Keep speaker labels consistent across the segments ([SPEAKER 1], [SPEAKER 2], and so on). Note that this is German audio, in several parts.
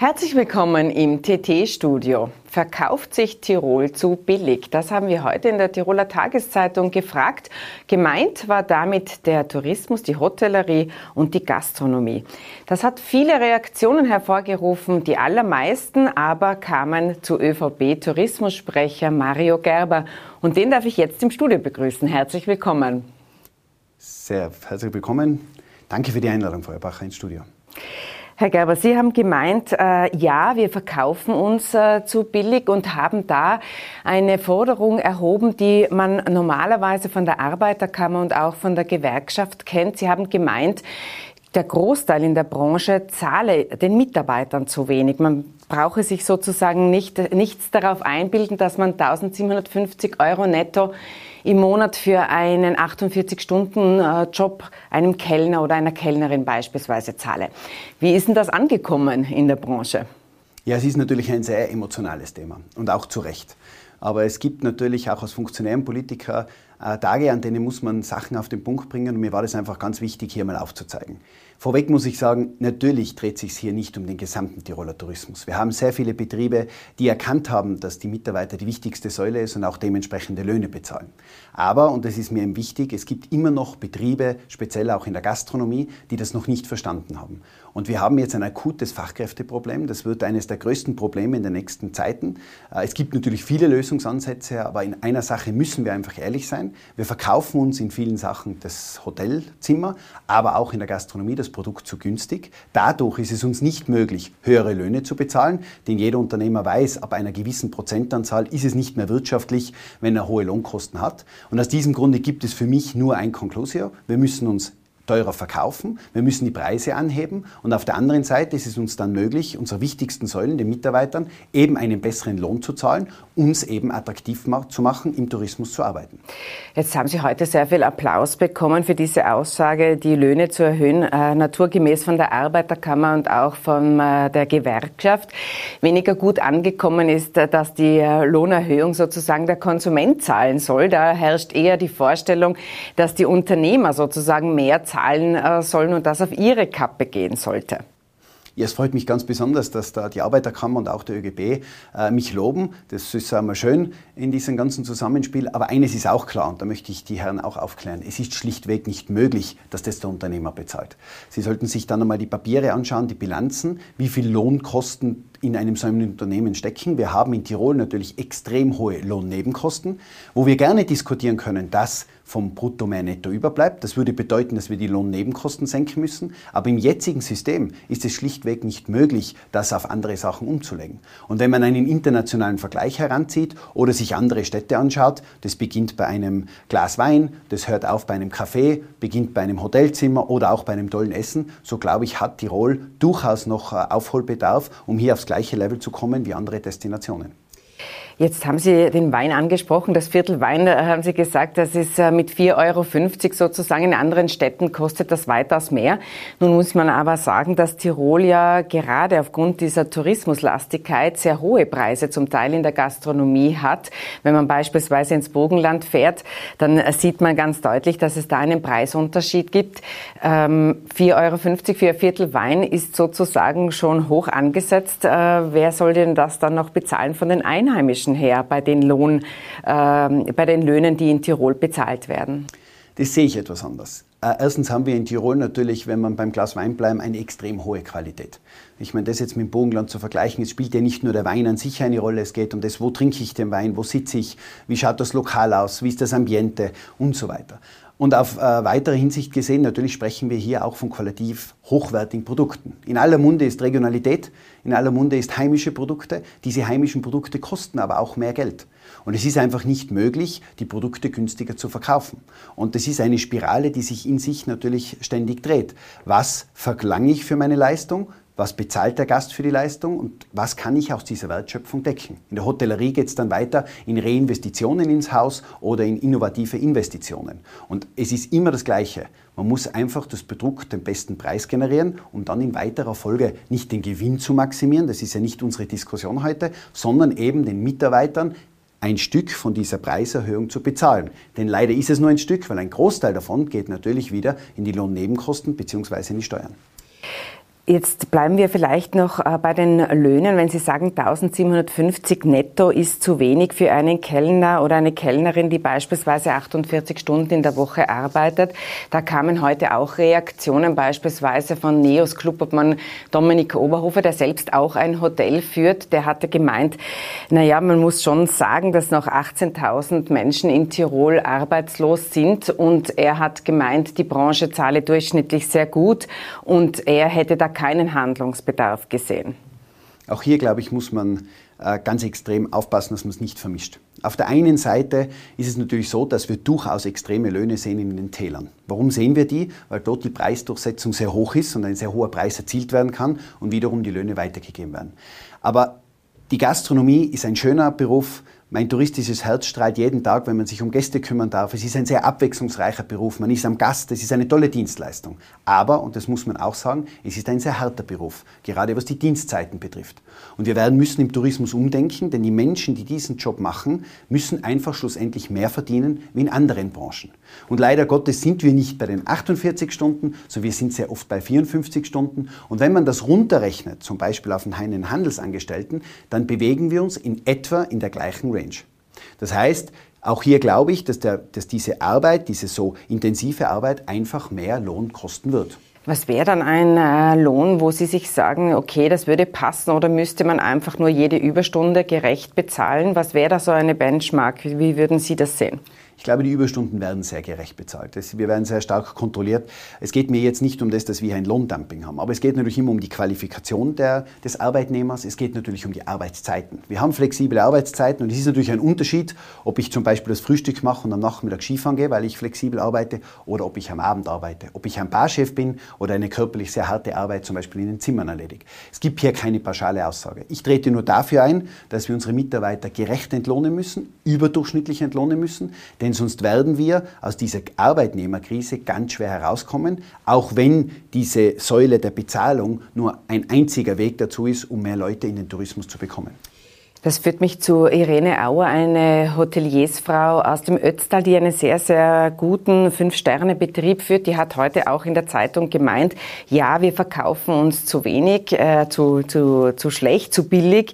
[SPEAKER 1] Herzlich willkommen im TT-Studio. Verkauft sich Tirol zu billig? Das haben wir heute in der Tiroler Tageszeitung gefragt. Gemeint war damit der Tourismus, die Hotellerie und die Gastronomie. Das hat viele Reaktionen hervorgerufen. Die allermeisten aber kamen zu ÖVP-Tourismussprecher Mario Gerber. Und den darf ich jetzt im Studio begrüßen. Herzlich willkommen.
[SPEAKER 2] Sehr herzlich willkommen. Danke für die Einladung, Frau Bacher, ins Studio.
[SPEAKER 1] Herr Gerber, Sie haben gemeint, äh, ja, wir verkaufen uns äh, zu billig und haben da eine Forderung erhoben, die man normalerweise von der Arbeiterkammer und auch von der Gewerkschaft kennt. Sie haben gemeint, der Großteil in der Branche zahle den Mitarbeitern zu wenig. Man brauche sich sozusagen nicht, nichts darauf einbilden, dass man 1750 Euro netto im Monat für einen 48-Stunden-Job einem Kellner oder einer Kellnerin beispielsweise zahle. Wie ist denn das angekommen in der Branche?
[SPEAKER 2] Ja, es ist natürlich ein sehr emotionales Thema und auch zu Recht. Aber es gibt natürlich auch als Funktionär Politiker äh, Tage, an denen muss man Sachen auf den Punkt bringen und mir war das einfach ganz wichtig, hier mal aufzuzeigen. Vorweg muss ich sagen, natürlich dreht sich hier nicht um den gesamten Tiroler Tourismus. Wir haben sehr viele Betriebe, die erkannt haben, dass die Mitarbeiter die wichtigste Säule ist und auch dementsprechende Löhne bezahlen. Aber, und das ist mir eben wichtig, es gibt immer noch Betriebe, speziell auch in der Gastronomie, die das noch nicht verstanden haben. Und wir haben jetzt ein akutes Fachkräfteproblem. Das wird eines der größten Probleme in den nächsten Zeiten. Äh, es gibt natürlich viele Lösungsansätze, aber in einer Sache müssen wir einfach ehrlich sein. Wir verkaufen uns in vielen Sachen das Hotelzimmer, aber auch in der Gastronomie das das Produkt zu günstig. Dadurch ist es uns nicht möglich, höhere Löhne zu bezahlen, denn jeder Unternehmer weiß, ab einer gewissen Prozentanzahl ist es nicht mehr wirtschaftlich, wenn er hohe Lohnkosten hat. Und aus diesem Grunde gibt es für mich nur ein Conclusio. Wir müssen uns teurer verkaufen, wir müssen die Preise anheben und auf der anderen Seite ist es uns dann möglich, unsere wichtigsten Säulen, den Mitarbeitern, eben einen besseren Lohn zu zahlen, uns eben attraktiv zu machen, im Tourismus zu arbeiten.
[SPEAKER 1] Jetzt haben Sie heute sehr viel Applaus bekommen für diese Aussage, die Löhne zu erhöhen, äh, naturgemäß von der Arbeiterkammer und auch von äh, der Gewerkschaft. Weniger gut angekommen ist, äh, dass die äh, Lohnerhöhung sozusagen der Konsument zahlen soll. Da herrscht eher die Vorstellung, dass die Unternehmer sozusagen mehr zahlen zahlen äh, sollen und das auf ihre Kappe gehen sollte.
[SPEAKER 2] Ja, es freut mich ganz besonders, dass da die Arbeiterkammer und auch der ÖGB äh, mich loben. Das ist einmal schön in diesem ganzen Zusammenspiel. Aber eines ist auch klar, und da möchte ich die Herren auch aufklären. Es ist schlichtweg nicht möglich, dass das der Unternehmer bezahlt. Sie sollten sich dann einmal die Papiere anschauen, die Bilanzen, wie viel Lohnkosten in einem so einem Unternehmen stecken. Wir haben in Tirol natürlich extrem hohe Lohnnebenkosten, wo wir gerne diskutieren können, dass vom Brutto mehr Netto überbleibt. Das würde bedeuten, dass wir die Lohnnebenkosten senken müssen. Aber im jetzigen System ist es schlichtweg nicht möglich, das auf andere Sachen umzulegen. Und wenn man einen internationalen Vergleich heranzieht oder sich andere Städte anschaut, das beginnt bei einem Glas Wein, das hört auf bei einem Kaffee, beginnt bei einem Hotelzimmer oder auch bei einem tollen Essen, so glaube ich, hat Tirol durchaus noch äh, Aufholbedarf, um hier aufs gleiche Level zu kommen wie andere Destinationen.
[SPEAKER 1] Jetzt haben Sie den Wein angesprochen. Das Viertel Wein, haben Sie gesagt, das ist äh, mit 4,50 Euro sozusagen. In anderen Städten kostet das weitaus mehr. Nun muss man aber sagen, dass Tirol ja gerade aufgrund dieser Tourismuslastigkeit sehr hohe Preise zum Teil in der Gastronomie hat. Wenn man beispielsweise ins Burgenland fährt, dann sieht man ganz deutlich, dass es da einen Preisunterschied gibt. 4,50 ähm, Euro für ein Viertel Wein ist sozusagen schon hoch angesetzt. Äh, wer soll denn das dann noch bezahlen von den Einheimischen? Menschen her bei den, Lohn, äh, bei den Löhnen, die in Tirol bezahlt werden?
[SPEAKER 2] Das sehe ich etwas anders. Äh, erstens haben wir in Tirol natürlich, wenn man beim Glas Wein bleiben, eine extrem hohe Qualität. Ich meine, das jetzt mit dem Bogenland zu vergleichen, es spielt ja nicht nur der Wein an sich eine Rolle, es geht um das, wo trinke ich den Wein, wo sitze ich, wie schaut das Lokal aus, wie ist das Ambiente und so weiter. Und auf äh, weitere Hinsicht gesehen, natürlich sprechen wir hier auch von qualitativ hochwertigen Produkten. In aller Munde ist Regionalität, in aller Munde ist heimische Produkte. Diese heimischen Produkte kosten aber auch mehr Geld. Und es ist einfach nicht möglich, die Produkte günstiger zu verkaufen. Und das ist eine Spirale, die sich in sich natürlich ständig dreht. Was verlange ich für meine Leistung? Was bezahlt der Gast für die Leistung und was kann ich aus dieser Wertschöpfung decken. In der Hotellerie geht es dann weiter in Reinvestitionen ins Haus oder in innovative Investitionen. Und es ist immer das Gleiche. Man muss einfach das Produkt den besten Preis generieren, um dann in weiterer Folge nicht den Gewinn zu maximieren, das ist ja nicht unsere Diskussion heute, sondern eben den Mitarbeitern ein Stück von dieser Preiserhöhung zu bezahlen. Denn leider ist es nur ein Stück, weil ein Großteil davon geht natürlich wieder in die Lohnnebenkosten bzw. in die Steuern.
[SPEAKER 1] Jetzt bleiben wir vielleicht noch äh, bei den Löhnen. Wenn Sie sagen, 1750 netto ist zu wenig für einen Kellner oder eine Kellnerin, die beispielsweise 48 Stunden in der Woche arbeitet. Da kamen heute auch Reaktionen, beispielsweise von Neos Clubobmann Dominik Oberhofer, der selbst auch ein Hotel führt. Der hatte gemeint, na ja, man muss schon sagen, dass noch 18.000 Menschen in Tirol arbeitslos sind und er hat gemeint, die Branche zahle durchschnittlich sehr gut und er hätte da keinen Handlungsbedarf gesehen.
[SPEAKER 2] Auch hier, glaube ich, muss man äh, ganz extrem aufpassen, dass man es nicht vermischt. Auf der einen Seite ist es natürlich so, dass wir durchaus extreme Löhne sehen in den Tälern. Warum sehen wir die? Weil dort die Preisdurchsetzung sehr hoch ist und ein sehr hoher Preis erzielt werden kann und wiederum die Löhne weitergegeben werden. Aber die Gastronomie ist ein schöner Beruf, mein touristisches Herz strahlt jeden Tag, wenn man sich um Gäste kümmern darf. Es ist ein sehr abwechslungsreicher Beruf. Man ist am Gast. Es ist eine tolle Dienstleistung. Aber, und das muss man auch sagen, es ist ein sehr harter Beruf, gerade was die Dienstzeiten betrifft. Und wir werden müssen im Tourismus umdenken, denn die Menschen, die diesen Job machen, müssen einfach schlussendlich mehr verdienen wie in anderen Branchen. Und leider Gottes sind wir nicht bei den 48 Stunden, sondern wir sind sehr oft bei 54 Stunden. Und wenn man das runterrechnet, zum Beispiel auf einen Handelsangestellten, dann bewegen wir uns in etwa in der gleichen. Range. Das heißt, auch hier glaube ich, dass, der, dass diese Arbeit, diese so intensive Arbeit einfach mehr Lohn kosten wird.
[SPEAKER 1] Was wäre dann ein äh, Lohn, wo Sie sich sagen, okay, das würde passen oder müsste man einfach nur jede Überstunde gerecht bezahlen? Was wäre da so eine Benchmark? Wie würden Sie das sehen?
[SPEAKER 2] Ich glaube, die Überstunden werden sehr gerecht bezahlt. Wir werden sehr stark kontrolliert. Es geht mir jetzt nicht um das, dass wir ein Lohndumping haben, aber es geht natürlich immer um die Qualifikation der, des Arbeitnehmers. Es geht natürlich um die Arbeitszeiten. Wir haben flexible Arbeitszeiten und es ist natürlich ein Unterschied, ob ich zum Beispiel das Frühstück mache und am Nachmittag Skifahren gehe, weil ich flexibel arbeite, oder ob ich am Abend arbeite. Ob ich ein Barchef bin oder eine körperlich sehr harte Arbeit zum Beispiel in den Zimmern erledige. Es gibt hier keine pauschale Aussage. Ich trete nur dafür ein, dass wir unsere Mitarbeiter gerecht entlohnen müssen, überdurchschnittlich entlohnen müssen, denn denn sonst werden wir aus dieser Arbeitnehmerkrise ganz schwer herauskommen, auch wenn diese Säule der Bezahlung nur ein einziger Weg dazu ist, um mehr Leute in den Tourismus zu bekommen.
[SPEAKER 1] Das führt mich zu Irene Auer, eine Hoteliersfrau aus dem Ötztal, die einen sehr, sehr guten Fünf-Sterne-Betrieb führt. Die hat heute auch in der Zeitung gemeint, ja, wir verkaufen uns zu wenig, äh, zu, zu, zu schlecht, zu billig.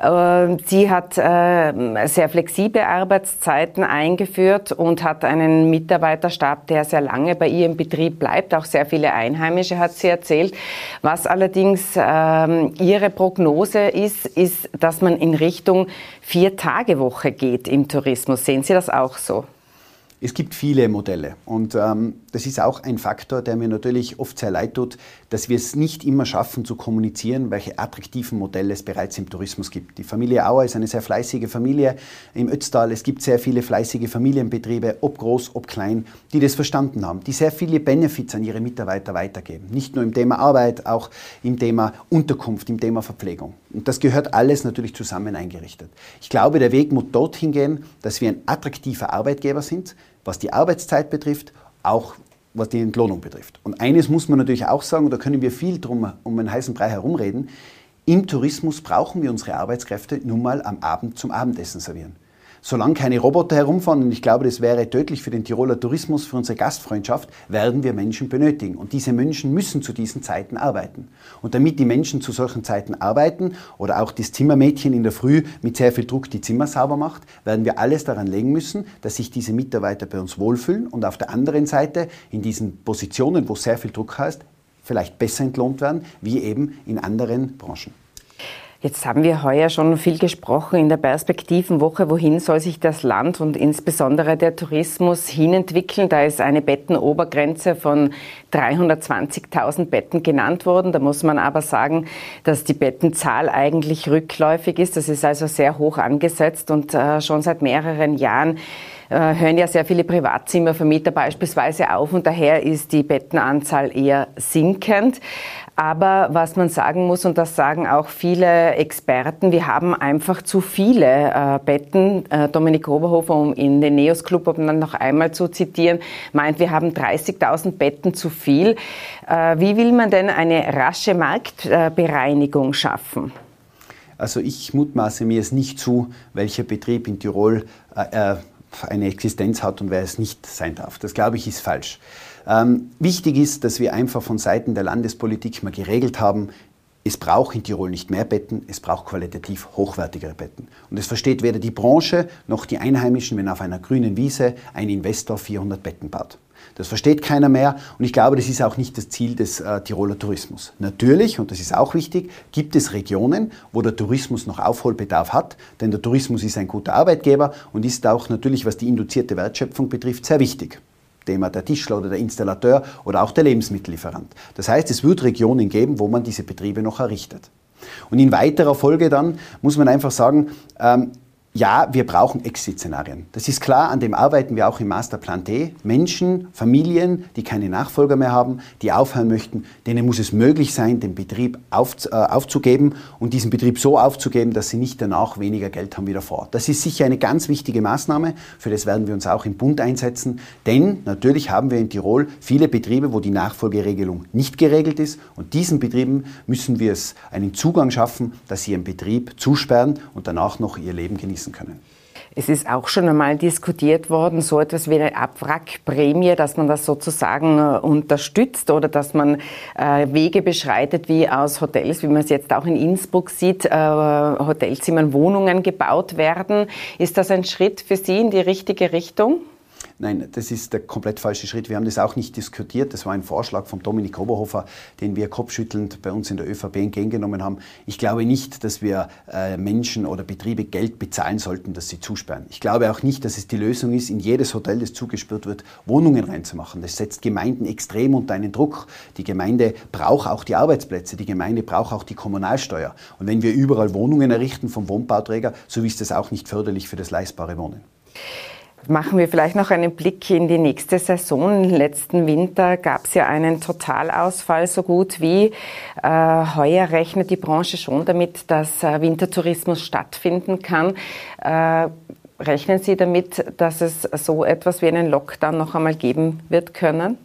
[SPEAKER 1] Äh, sie hat äh, sehr flexible Arbeitszeiten eingeführt und hat einen Mitarbeiterstab, der sehr lange bei ihr im Betrieb bleibt. Auch sehr viele Einheimische hat sie erzählt. Was allerdings ähm, ihre Prognose ist, ist, dass man in Richtung Vier-Tage-Woche geht im Tourismus. Sehen Sie das auch so?
[SPEAKER 2] Es gibt viele Modelle und ähm, das ist auch ein Faktor, der mir natürlich oft sehr leid tut, dass wir es nicht immer schaffen zu kommunizieren, welche attraktiven Modelle es bereits im Tourismus gibt. Die Familie Auer ist eine sehr fleißige Familie im Ötztal. Es gibt sehr viele fleißige Familienbetriebe, ob groß, ob klein, die das verstanden haben, die sehr viele Benefits an ihre Mitarbeiter weitergeben. Nicht nur im Thema Arbeit, auch im Thema Unterkunft, im Thema Verpflegung. Und das gehört alles natürlich zusammen eingerichtet. Ich glaube, der Weg muss dorthin gehen, dass wir ein attraktiver Arbeitgeber sind, was die Arbeitszeit betrifft, auch was die Entlohnung betrifft. Und eines muss man natürlich auch sagen, und da können wir viel drum um einen heißen Brei herumreden, im Tourismus brauchen wir unsere Arbeitskräfte nun mal am Abend zum Abendessen servieren solange keine Roboter herumfahren, und ich glaube, das wäre tödlich für den Tiroler Tourismus, für unsere Gastfreundschaft, werden wir Menschen benötigen. Und diese Menschen müssen zu diesen Zeiten arbeiten. Und damit die Menschen zu solchen Zeiten arbeiten oder auch das Zimmermädchen in der Früh mit sehr viel Druck die Zimmer sauber macht, werden wir alles daran legen müssen, dass sich diese Mitarbeiter bei uns wohlfühlen und auf der anderen Seite in diesen Positionen, wo sehr viel Druck heißt, vielleicht besser entlohnt werden, wie eben in anderen Branchen.
[SPEAKER 1] Jetzt haben wir heuer schon viel gesprochen in der Perspektivenwoche. Wohin soll sich das Land und insbesondere der Tourismus hinentwickeln? Da ist eine Bettenobergrenze von 320.000 Betten genannt worden. Da muss man aber sagen, dass die Bettenzahl eigentlich rückläufig ist. Das ist also sehr hoch angesetzt und äh, schon seit mehreren Jahren hören ja sehr viele Privatzimmervermieter beispielsweise auf und daher ist die Bettenanzahl eher sinkend. Aber was man sagen muss, und das sagen auch viele Experten, wir haben einfach zu viele äh, Betten. Äh, Dominik Oberhofer, um in den Neos Club dann noch einmal zu zitieren, meint, wir haben 30.000 Betten zu viel. Äh, wie will man denn eine rasche Marktbereinigung schaffen?
[SPEAKER 2] Also ich mutmaße mir es nicht zu, welcher Betrieb in Tirol äh, äh, eine Existenz hat und wer es nicht sein darf. Das glaube ich ist falsch. Ähm, wichtig ist, dass wir einfach von Seiten der Landespolitik mal geregelt haben, es braucht in Tirol nicht mehr Betten, es braucht qualitativ hochwertigere Betten. Und es versteht weder die Branche noch die Einheimischen, wenn auf einer grünen Wiese ein Investor 400 Betten baut. Das versteht keiner mehr und ich glaube, das ist auch nicht das Ziel des äh, Tiroler Tourismus. Natürlich, und das ist auch wichtig, gibt es Regionen, wo der Tourismus noch Aufholbedarf hat, denn der Tourismus ist ein guter Arbeitgeber und ist auch natürlich, was die induzierte Wertschöpfung betrifft, sehr wichtig. Thema der Tischler oder der Installateur oder auch der Lebensmittellieferant. Das heißt, es wird Regionen geben, wo man diese Betriebe noch errichtet. Und in weiterer Folge dann muss man einfach sagen, ähm, ja, wir brauchen Exit-Szenarien. Das ist klar, an dem arbeiten wir auch im Masterplan T. Menschen, Familien, die keine Nachfolger mehr haben, die aufhören möchten, denen muss es möglich sein, den Betrieb auf, äh, aufzugeben und diesen Betrieb so aufzugeben, dass sie nicht danach weniger Geld haben wie davor. Das ist sicher eine ganz wichtige Maßnahme. Für das werden wir uns auch im Bund einsetzen. Denn natürlich haben wir in Tirol viele Betriebe, wo die Nachfolgeregelung nicht geregelt ist. Und diesen Betrieben müssen wir es einen Zugang schaffen, dass sie ihren Betrieb zusperren und danach noch ihr Leben genießen genießen können.
[SPEAKER 1] Es ist auch schon einmal diskutiert worden, so etwas wie eine Abwrackprämie, dass man das sozusagen äh, unterstützt oder dass man äh, Wege beschreitet, wie aus Hotels, wie man es jetzt auch in Innsbruck sieht, äh, Hotelzimmern, Wohnungen gebaut werden. Ist das ein Schritt für Sie in die richtige Richtung?
[SPEAKER 2] Nein, das ist der komplett falsche Schritt. Wir haben das auch nicht diskutiert. Das war ein Vorschlag von Dominik Oberhofer, den wir kopfschüttelnd bei uns in der ÖVP entgegengenommen haben. Ich glaube nicht, dass wir äh, Menschen oder Betriebe Geld bezahlen sollten, dass sie zusperren. Ich glaube auch nicht, dass es die Lösung ist, in jedes Hotel, das zugesperrt wird, Wohnungen reinzumachen. Das setzt Gemeinden extrem unter einen Druck. Die Gemeinde braucht auch die Arbeitsplätze. Die Gemeinde braucht auch die Kommunalsteuer. Und wenn wir überall Wohnungen errichten vom Wohnbauträger, so ist das auch nicht förderlich für das leistbare Wohnen.
[SPEAKER 1] Machen wir vielleicht noch einen Blick in die nächste Saison. Letzten Winter gab es ja einen Totalausfall so gut wie. Äh, heuer rechnet die Branche schon damit, dass äh, Wintertourismus stattfinden kann. Äh, rechnen Sie damit, dass es so etwas wie einen Lockdown noch einmal geben wird können?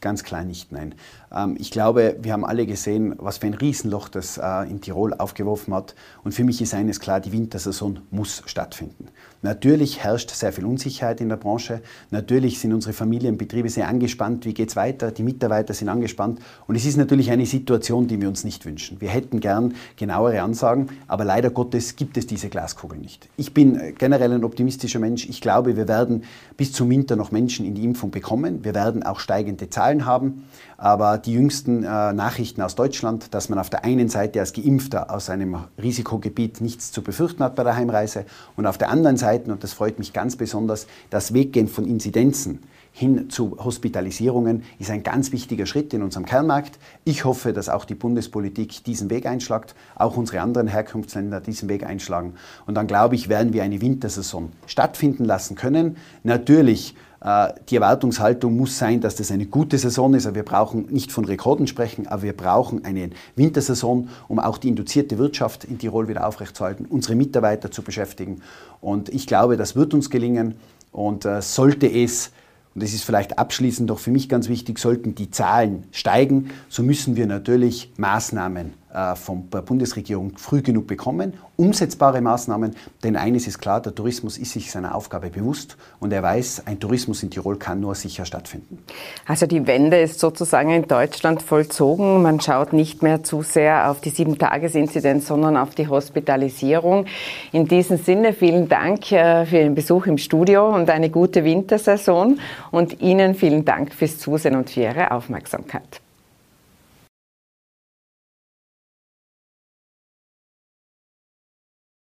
[SPEAKER 2] Ganz klar nicht, nein. Ähm, ich glaube, wir haben alle gesehen, was für ein Riesenloch das äh, in Tirol aufgeworfen hat. Und für mich ist eines klar, die Wintersaison muss stattfinden. Natürlich herrscht sehr viel Unsicherheit in der Branche. Natürlich sind unsere Familienbetriebe sehr angespannt. Wie geht es weiter? Die Mitarbeiter sind angespannt. Und es ist natürlich eine Situation, die wir uns nicht wünschen. Wir hätten gern genauere Ansagen, aber leider Gottes gibt es diese Glaskugel nicht. Ich bin äh, generell ein optimistischer Mensch. Ich glaube, wir werden bis zum Winter noch Menschen in die Impfung bekommen. Wir werden auch steigende Zahlen haben. Aber die jüngsten äh, Nachrichten aus Deutschland, dass man auf der einen Seite als Geimpfter aus einem Risikogebiet nichts zu befürchten hat bei der Heimreise und auf der anderen Seite, und das freut mich ganz besonders, das Weggehen von Inzidenzen hin zu Hospitalisierungen ist ein ganz wichtiger Schritt in unserem Kernmarkt. Ich hoffe, dass auch die Bundespolitik diesen Weg einschlagt, auch unsere anderen Herkunftsländer diesen Weg einschlagen. Und dann glaube ich, werden wir eine Wintersaison stattfinden lassen können. Natürlich die Erwartungshaltung muss sein, dass das eine gute Saison ist. Wir brauchen nicht von Rekorden sprechen, aber wir brauchen eine Wintersaison, um auch die induzierte Wirtschaft in Tirol wieder aufrechtzuerhalten, unsere Mitarbeiter zu beschäftigen. Und ich glaube, das wird uns gelingen. Und äh, sollte es und das ist vielleicht abschließend doch für mich ganz wichtig, sollten die Zahlen steigen, so müssen wir natürlich Maßnahmen äh, von der Bundesregierung früh genug bekommen, umsetzbare Maßnahmen, denn eines ist klar, der Tourismus ist sich seiner Aufgabe bewusst und er weiß, ein Tourismus in Tirol kann nur sicher stattfinden.
[SPEAKER 1] Also die Wende ist sozusagen in Deutschland vollzogen. Man schaut nicht mehr zu sehr auf die Sieben-Tages-Inzidenz, sondern auf die Hospitalisierung. In diesem Sinne vielen Dank äh, für Ihren Besuch im Studio und eine gute Wintersaison und Ihnen vielen Dank fürs Zusehen und für Ihre Aufmerksamkeit.